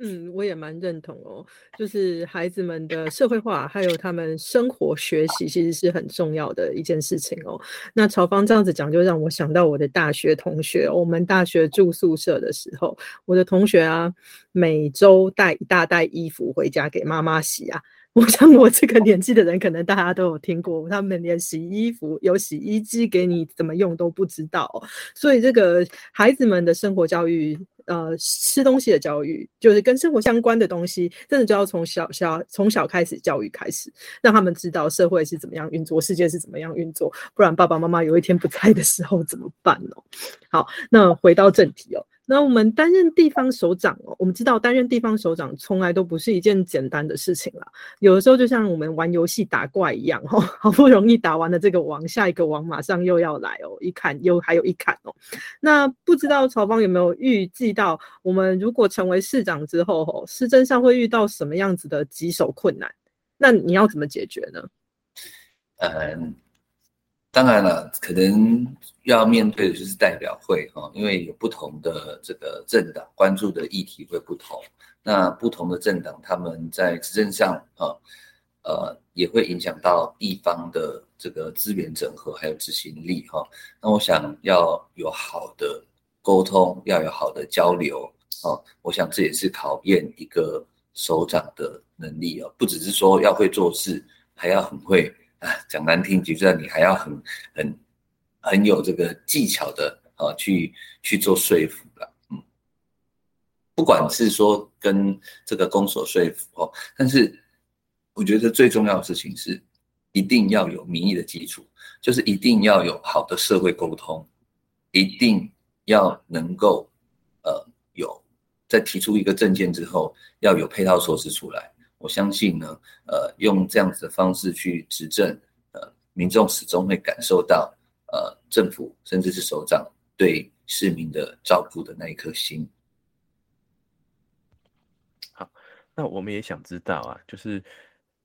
Speaker 1: 嗯，我也蛮认同哦，就是孩子们的社会化，还有他们生活学习，其实是很重要的一件事情哦。那曹芳这样子讲，就让我想到我的大学同学。我们大学住宿舍的时候，我的同学啊，每周带一大袋衣服回家给妈妈洗啊。我想我这个年纪的人，可能大家都有听过，他们连洗衣服有洗衣机给你怎么用都不知道。所以这个孩子们的生活教育。呃，吃东西的教育就是跟生活相关的东西，真的就要从小小从小开始教育开始，让他们知道社会是怎么样运作，世界是怎么样运作，不然爸爸妈妈有一天不在的时候怎么办呢？好，那回到正题哦。那我们担任地方首长哦，我们知道担任地方首长从来都不是一件简单的事情啦。有的时候就像我们玩游戏打怪一样哦，好不容易打完了这个王，下一个王马上又要来哦，一砍又还有一砍哦。那不知道曹芳有没有预计到，我们如果成为市长之后哦，市政上会遇到什么样子的棘手困难？那你要怎么解决呢？
Speaker 3: 嗯。当然了，可能要面对的就是代表会哈，因为有不同的这个政党关注的议题会不同，那不同的政党他们在执政上啊，呃，也会影响到地方的这个资源整合还有执行力哈。那我想要有好的沟通，要有好的交流哦，我想这也是考验一个首长的能力哦，不只是说要会做事，还要很会。讲难听几句，你还要很很很有这个技巧的啊，去去做说服的，嗯，不管是说跟这个公所说服哦，但是我觉得最重要的事情是，一定要有民意的基础，就是一定要有好的社会沟通，一定要能够呃有在提出一个证件之后，要有配套措施出来。我相信呢，呃，用这样子的方式去执政，呃，民众始终会感受到，呃，政府甚至是首长对市民的照顾的那一颗心。
Speaker 2: 好，那我们也想知道啊，就是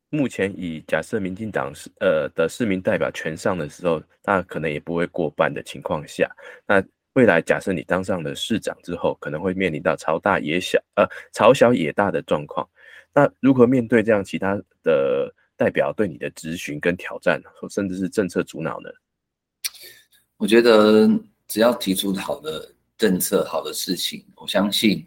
Speaker 2: 目前以假设民进党是呃的市民代表全上的时候，那可能也不会过半的情况下，那未来假设你当上了市长之后，可能会面临到朝大野小，呃，朝小野大的状况。那如何面对这样其他的代表对你的质询跟挑战，甚至是政策阻挠呢？
Speaker 3: 我觉得只要提出好的政策、好的事情，我相信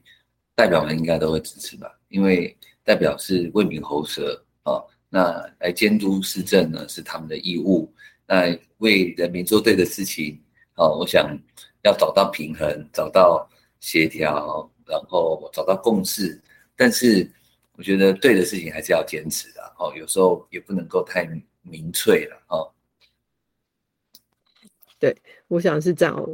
Speaker 3: 代表们应该都会支持吧。因为代表是为民喉舌啊，那来监督市政呢是他们的义务。那为人民做对的事情，哦，我想要找到平衡、找到协调，然后找到共识，但是。我觉得对的事情还是要坚持的哦，有时候也不能够太明粹了哦。
Speaker 1: 对，我想是这样，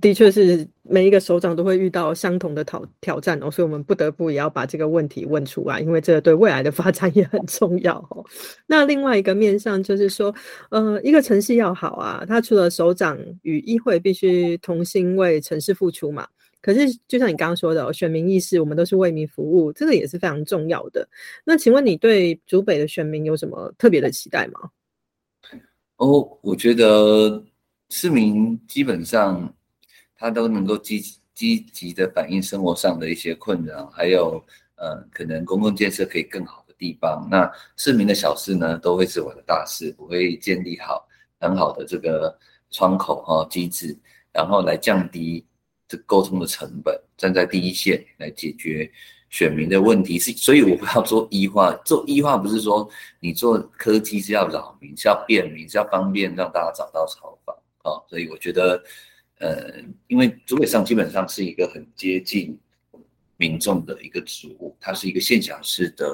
Speaker 1: 的确是每一个首长都会遇到相同的挑挑战哦，所以我们不得不也要把这个问题问出来，因为这对未来的发展也很重要哦。那另外一个面向就是说，呃，一个城市要好啊，它除了首长与议会必须同心为城市付出嘛。可是，就像你刚刚说的，选民意识，我们都是为民服务，这个也是非常重要的。那请问你对竹北的选民有什么特别的期待吗？
Speaker 3: 哦，我觉得市民基本上他都能够积积极的反映生活上的一些困扰，还有呃，可能公共建设可以更好的地方。那市民的小事呢，都会是我的大事。我会建立好很好的这个窗口哈机制，然后来降低这沟通的成本，站在第一线来解决选民的问题。是，所以我不要做医化。做医化不是说你做科技是要扰民，是要便民，是要方便让大家找到草房啊。所以我觉得，呃，因为主委上基本上是一个很接近。民众的一个职务，他是一个县长式的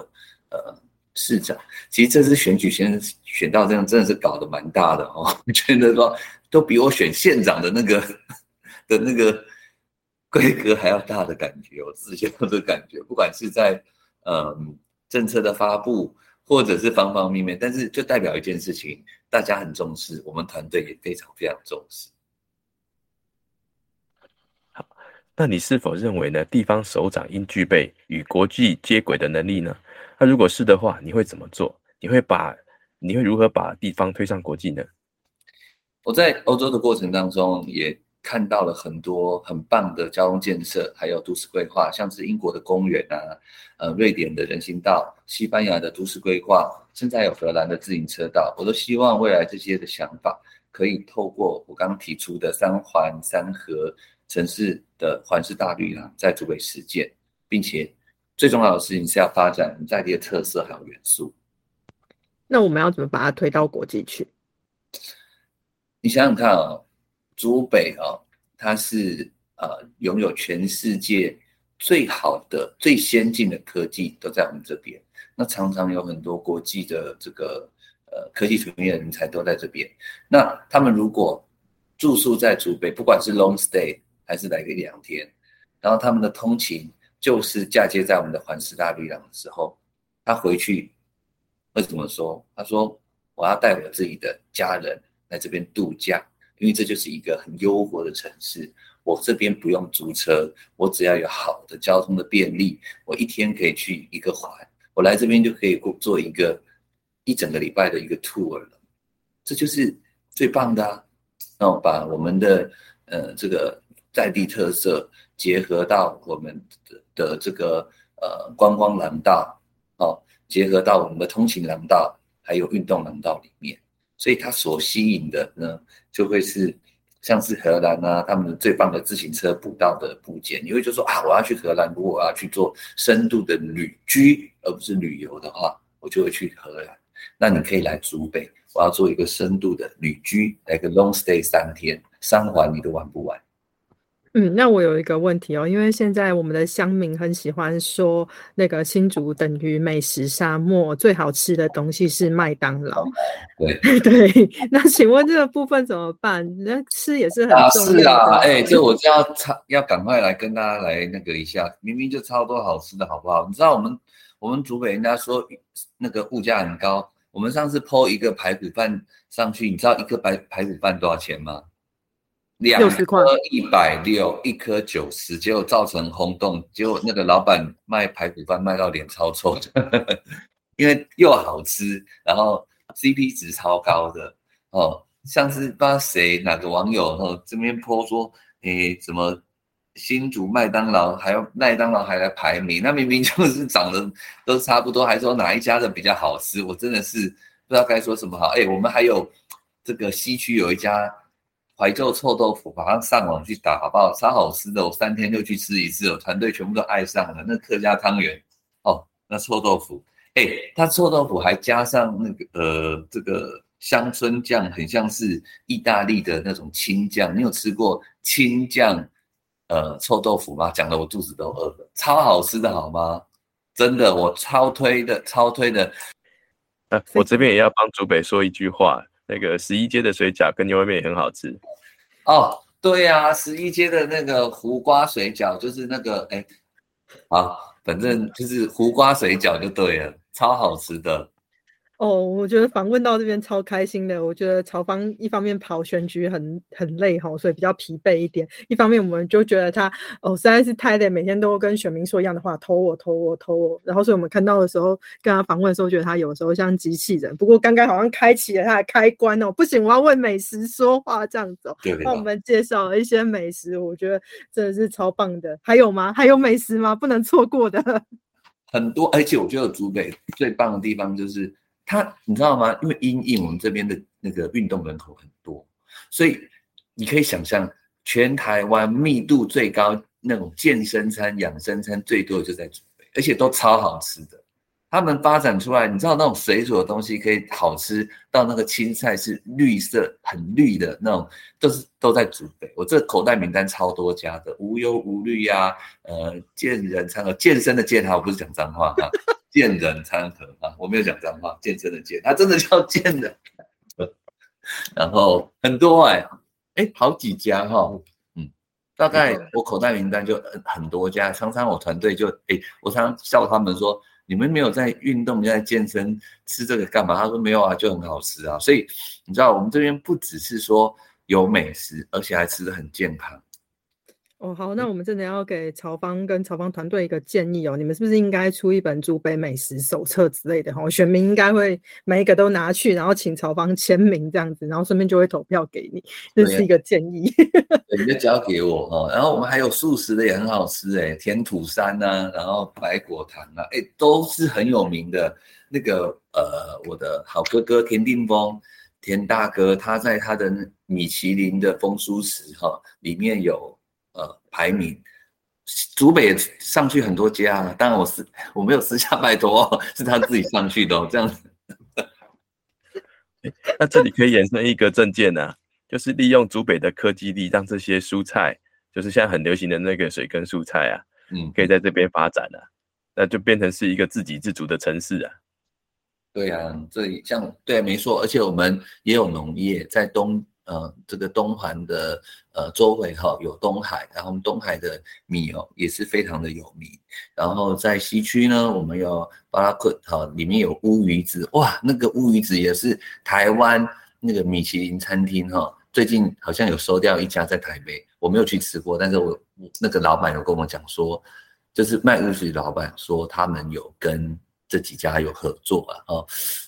Speaker 3: 呃市长。其实这次选举先选到这样，真的是搞得蛮大的哦。我觉得说都比我选县长的那个 的那个规格还要大的感觉，我自己有这感觉。不管是在嗯政策的发布，或者是方方面面，但是就代表一件事情，大家很重视，我们团队也非常非常重视。
Speaker 2: 那你是否认为呢？地方首长应具备与国际接轨的能力呢？那如果是的话，你会怎么做？你会把你会如何把地方推上国际呢？
Speaker 3: 我在欧洲的过程当中也看到了很多很棒的交通建设，还有都市规划，像是英国的公园啊，呃，瑞典的人行道，西班牙的都市规划，现在有荷兰的自行车道，我都希望未来这些的想法可以透过我刚刚提出的三环三河。城市的环市大绿廊在主北实践，并且最重要的事情是要发展在地的特色还有元素。
Speaker 1: 那我们要怎么把它推到国际去？
Speaker 3: 你想想看啊，主北啊，它是呃拥有全世界最好的、最先进的科技都在我们这边。那常常有很多国际的这个呃科技层面的人才都在这边。那他们如果住宿在主北，不管是 long stay。还是来个一两天，然后他们的通勤就是嫁接在我们的环师大绿廊的时候，他回去会怎么说？他说：“我要带我自己的家人来这边度假，因为这就是一个很优活的城市。我这边不用租车，我只要有好的交通的便利，我一天可以去一个环，我来这边就可以做一个一整个礼拜的一个 tour 了。这就是最棒的啊！那我把我们的呃这个。在地特色结合到我们的的这个呃观光廊道，哦，结合到我们的通勤廊道，还有运动廊道里面，所以它所吸引的呢，就会是像是荷兰啊，他们最棒的自行车步道的部件。你会就说啊，我要去荷兰，如果我要去做深度的旅居而不是旅游的话，我就会去荷兰。那你可以来竹北，我要做一个深度的旅居，来个 long stay 三天，三环你都玩不完。
Speaker 1: 嗯，那我有一个问题哦，因为现在我们的乡民很喜欢说，那个新竹等于美食沙漠，最好吃的东西是麦当劳。
Speaker 3: 对
Speaker 1: 对，那请问这个部分怎么办？那吃也是很重
Speaker 3: 要啊。哎，这我就要超要赶快来跟大家来那个一下，明明就超多好吃的，好不好？你知道我们我们竹北人家说那个物价很高，我们上次剖一个排骨饭上去，你知道一个排排骨饭多少钱吗？两颗一百六，一颗九十，结果造成轰动。结果那个老板卖排骨饭卖到脸超臭的，因为又好吃，然后 CP 值超高的哦。像是不知道谁哪个网友哦这边泼说，诶，怎么新竹麦当劳还要麦当劳还来排名？那明明就是长得 都差不多，还说哪一家的比较好吃？我真的是不知道该说什么好。哎，我们还有这个西区有一家。怀旧臭豆腐，马上上网去打，好不好？超好吃的，我三天就去吃一次，我团队全部都爱上了。那客家汤圆，哦，那臭豆腐，哎，它臭豆腐还加上那个呃，这个乡村酱，很像是意大利的那种青酱。你有吃过青酱呃臭豆腐吗？讲的我肚子都饿了，超好吃的，好吗？真的，我超推的，超推的。
Speaker 2: 呃，我这边也要帮竹北说一句话。那个十一街的水饺跟牛肉面也很好吃
Speaker 3: 哦。对呀，十一街的那个胡瓜水饺就是那个哎，啊，反正就是胡瓜水饺就对了，超好吃的。
Speaker 1: 哦，我觉得访问到这边超开心的。我觉得曹芳一方面跑选举很很累哈，所以比较疲惫一点；一方面我们就觉得他哦实在是太累，每天都跟选民说一样的话，投我投我投我。然后所以我们看到的时候，跟他访问的时候，觉得他有时候像机器人。不过刚刚好像开启了他的开关哦，不行，我要为美食说话这样子哦。帮我们介绍了一些美食，我觉得真的是超棒的。还有吗？还有美食吗？不能错过的。
Speaker 3: 很多，而且我觉得竹北最棒的地方就是它，你知道吗？因为因应我们这边的那个运动人口很多，所以你可以想象，全台湾密度最高那种健身餐、养生餐最多就在竹北，而且都超好吃的。他们发展出来，你知道那种水煮的东西可以好吃到那个青菜是绿色很绿的那种，都是都在竹北。我这口袋名单超多家的，无忧无虑呀，呃，健人餐盒，健身的健哈，我不是讲脏话哈，健人餐盒啊，我没有讲脏话，健身的健，他真的叫健人。然后很多哎，哎，好几家哈，嗯，大概我口袋名单就很多家，常常我团队就哎，我常常笑他们说。你们没有在运动，在健身，吃这个干嘛？他说没有啊，就很好吃啊。所以你知道，我们这边不只是说有美食，而且还吃的很健康。
Speaker 1: 哦，好，那我们真的要给曹方跟曹方团队一个建议哦，你们是不是应该出一本竹北美食手册之类的哈？选民应该会每一个都拿去，然后请曹方签名这样子，然后顺便就会投票给你，这是一个建议。
Speaker 3: 你就交给我哦，然后我们还有素食的也很好吃哎，甜土山呐，然后白果糖啊，哎，都是很有名的。那个呃，我的好哥哥田定峰，田大哥，他在他的米其林的风书石哈里面有。呃，排名，竹北上去很多家，当然我私我没有私下 拜托，是他自己上去的这样子。
Speaker 2: 那这里可以衍生一个证件呢，就是利用竹北的科技力，让这些蔬菜，就是现在很流行的那个水根蔬菜啊，嗯，可以在这边发展啊，那就变成是一个自给自足的城市啊。
Speaker 3: 对啊，这里像对，啊没错，而且我们也有农业在东。呃，这个东环的呃周围哈有东海，然后东海的米哦也是非常的有名。然后在西区呢，我们有巴拉克哈，里面有乌鱼子，哇，那个乌鱼子也是台湾那个米其林餐厅哈，最近好像有收掉一家在台北，我没有去吃过，但是我那个老板有跟我讲说，就是卖乌鱼的老板说他们有跟这几家有合作啊，哦，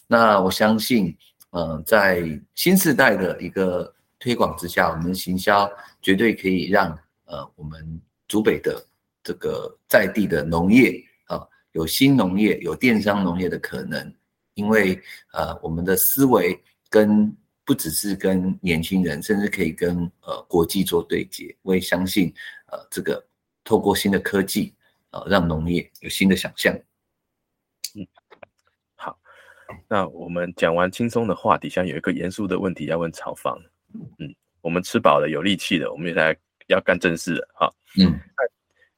Speaker 3: 那我相信。呃，在新时代的一个推广之下，我们行销绝对可以让呃我们竹北的这个在地的农业啊，有新农业、有电商农业的可能，因为呃我们的思维跟不只是跟年轻人，甚至可以跟呃国际做对接。我也相信呃这个透过新的科技啊，让农业有新的想象。
Speaker 2: 嗯。那我们讲完轻松的话，底下有一个严肃的问题要问曹芳。嗯，我们吃饱了，有力气了，我们现在要干正事了。哈，嗯，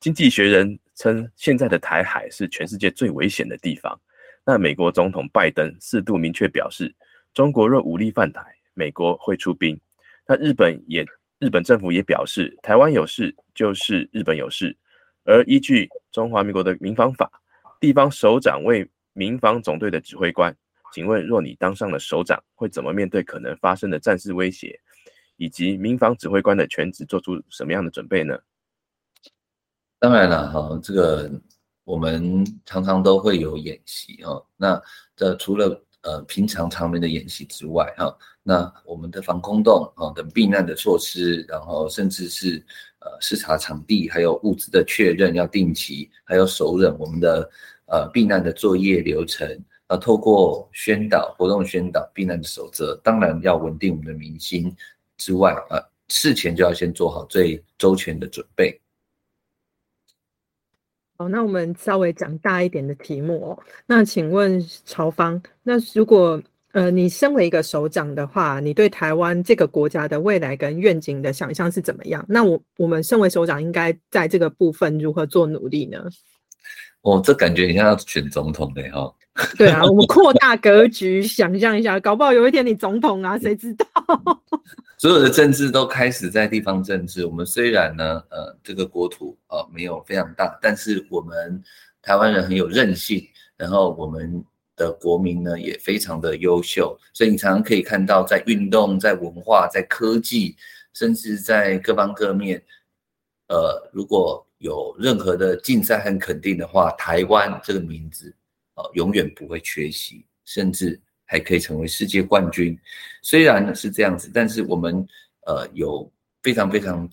Speaker 2: 经济学人称现在的台海是全世界最危险的地方。那美国总统拜登四度明确表示，中国若武力犯台，美国会出兵。那日本也，日本政府也表示，台湾有事就是日本有事。而依据中华民国的民防法，地方首长为民防总队的指挥官。请问，若你当上了首长，会怎么面对可能发生的战事威胁，以及民防指挥官的全职做出什么样的准备呢？
Speaker 3: 当然了，哈，这个我们常常都会有演习哈。那这除了呃平常常年的演习之外，哈，那我们的防空洞啊等避难的措施，然后甚至是呃视察场地，还有物资的确认要定期，还有首忍我们的呃避难的作业流程。呃，透过宣导活动、宣导避难的守则，当然要稳定我们的民心之外，呃，事前就要先做好最周全的准备。
Speaker 1: 好，那我们稍微讲大一点的题目哦。那请问曹芳，那如果呃你身为一个首长的话，你对台湾这个国家的未来跟愿景的想象是怎么样？那我我们身为首长，应该在这个部分如何做努力呢？
Speaker 3: 哦，这感觉你像要选总统的哈。
Speaker 1: 对啊，我们扩大 格局，想象一下，搞不好有一天你总统啊，谁知道？
Speaker 3: 所有的政治都开始在地方政治。我们虽然呢，呃，这个国土呃没有非常大，但是我们台湾人很有韧性，然后我们的国民呢也非常的优秀，所以你常常可以看到，在运动、在文化、在科技，甚至在各方各面，呃，如果有任何的竞赛很肯定的话，台湾这个名字。哦，永远不会缺席，甚至还可以成为世界冠军。虽然是这样子，但是我们呃有非常非常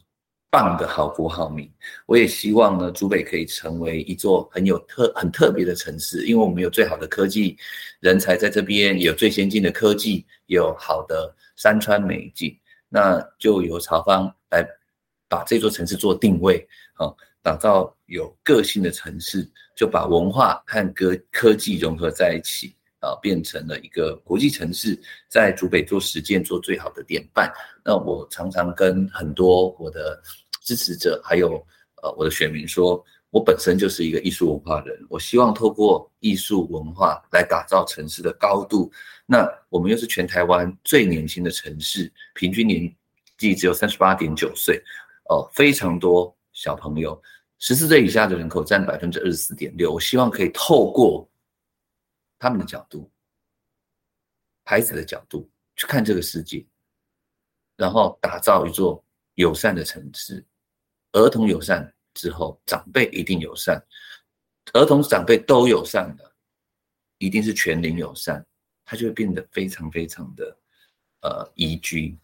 Speaker 3: 棒的好国好民。我也希望呢，竹北可以成为一座很有特很特别的城市，因为我们有最好的科技人才在这边，有最先进的科技，有好的山川美景，那就由朝方来把这座城市做定位，啊，打造有个性的城市，就把文化和科科技融合在一起。啊，变成了一个国际城市，在竹北做实践，做最好的典范。那我常常跟很多我的支持者，还有呃我的选民说，我本身就是一个艺术文化人，我希望透过艺术文化来打造城市的高度。那我们又是全台湾最年轻的城市，平均年纪只有三十八点九岁，哦，非常多小朋友，十四岁以下的人口占百分之二十四点六。我希望可以透过他们的角度，孩子的角度去看这个世界，然后打造一座友善的城市。儿童友善之后，长辈一定友善。儿童长辈都友善的，一定是全龄友善，它就会变得非常非常的呃宜居。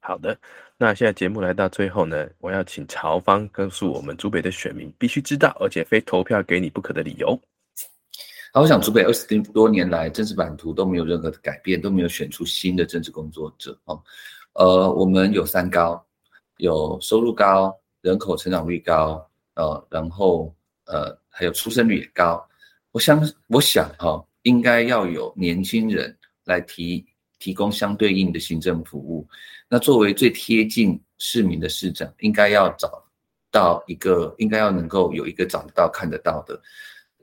Speaker 2: 好的，那现在节目来到最后呢，我要请曹芳告诉我们竹北的选民必须知道，而且非投票给你不可的理由。
Speaker 3: 好，我想，竹北二十多年来政治版图都没有任何的改变，都没有选出新的政治工作者哦。呃，我们有三高，有收入高、人口成长率高，呃，然后呃还有出生率也高。我想，我想哈，应该要有年轻人来提提供相对应的行政服务。那作为最贴近市民的市长，应该要找到一个，应该要能够有一个找得到、看得到的。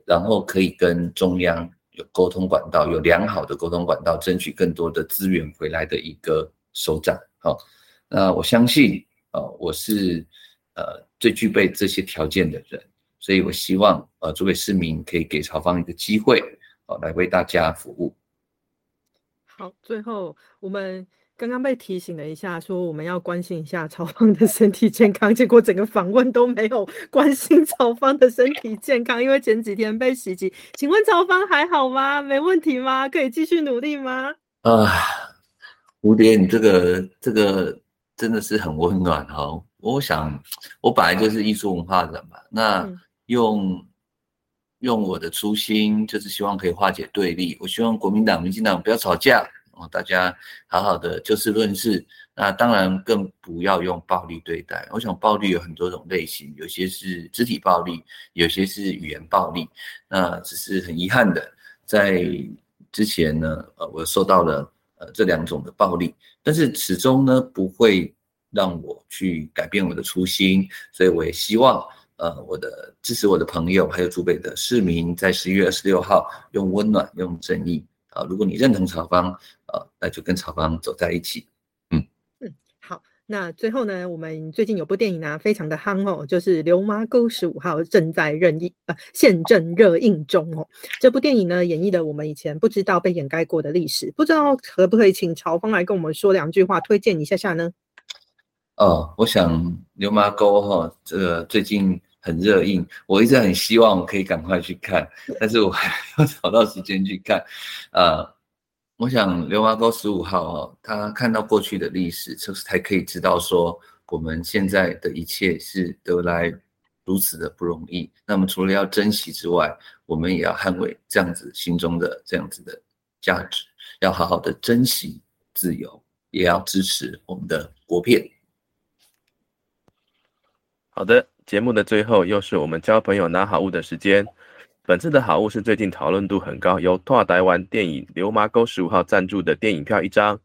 Speaker 3: 然后可以跟中央有沟通管道，有良好的沟通管道，争取更多的资源回来的一个首长。好，那我相信，呃，我是呃最具备这些条件的人，所以我希望，呃，诸位市民可以给朝方一个机会，哦，来为大家服务。
Speaker 1: 好，最后我们。刚刚被提醒了一下，说我们要关心一下曹芳的身体健康，结果整个访问都没有关心曹芳的身体健康，因为前几天被袭击。请问曹芳还好吗？没问题吗？可以继续努力吗？
Speaker 3: 啊，蝴蝶，你这个这个真的是很温暖哦。我想，我本来就是艺术文化人嘛，那用用我的初心，就是希望可以化解对立。我希望国民党、民进党不要吵架。哦，大家好好的就事论事，那当然更不要用暴力对待。我想暴力有很多种类型，有些是肢体暴力，有些是语言暴力。那只是很遗憾的，在之前呢，呃，我受到了这两种的暴力，但是始终呢不会让我去改变我的初心。所以我也希望，呃，我的支持我的朋友，还有竹北的市民，在十一月二十六号用温暖，用正义。啊，如果你认同曹方，啊，那就跟曹方走在一起。
Speaker 1: 那最后呢，我们最近有部电影呢，非常的夯哦，就是《刘妈沟十五号》正在热映，呃，现正热映中哦。这部电影呢，演绎了我们以前不知道被掩盖过的历史，不知道可不可以请曹方来跟我们说两句话，推荐一下下呢？
Speaker 3: 哦，我想刘妈沟哈，这个最近。很热映，我一直很希望可以赶快去看，但是我还要找到时间去看。呃，我想刘麻沟十五号哦，他看到过去的历史，就是才可以知道说我们现在的一切是得来如此的不容易。那么除了要珍惜之外，我们也要捍卫这样子心中的这样子的价值，要好好的珍惜自由，也要支持我们的国片。
Speaker 2: 好的。节目的最后，又是我们交朋友拿好物的时间。本次的好物是最近讨论度很高，由拓台湾电影《流麻沟十五号》赞助的电影票一张。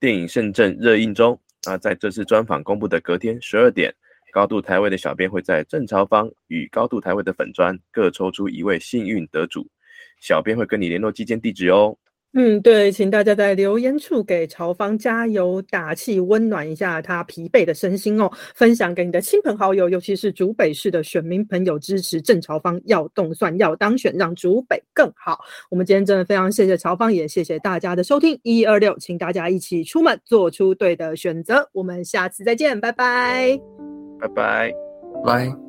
Speaker 2: 电影圣正热映中，那在这次专访公布的隔天十二点，高度台位的小编会在正朝方与高度台位的粉砖各抽出一位幸运得主，小编会跟你联络寄件地址哦。
Speaker 1: 嗯，对，请大家在留言处给朝方加油打气，温暖一下他疲惫的身心哦。分享给你的亲朋好友，尤其是竹北市的选民朋友，支持郑朝方要动算要当选，让竹北更好。我们今天真的非常谢谢朝方，也谢谢大家的收听。一二六，请大家一起出门，做出对的选择。我们下次再见，拜拜，
Speaker 2: 拜拜，
Speaker 3: 拜。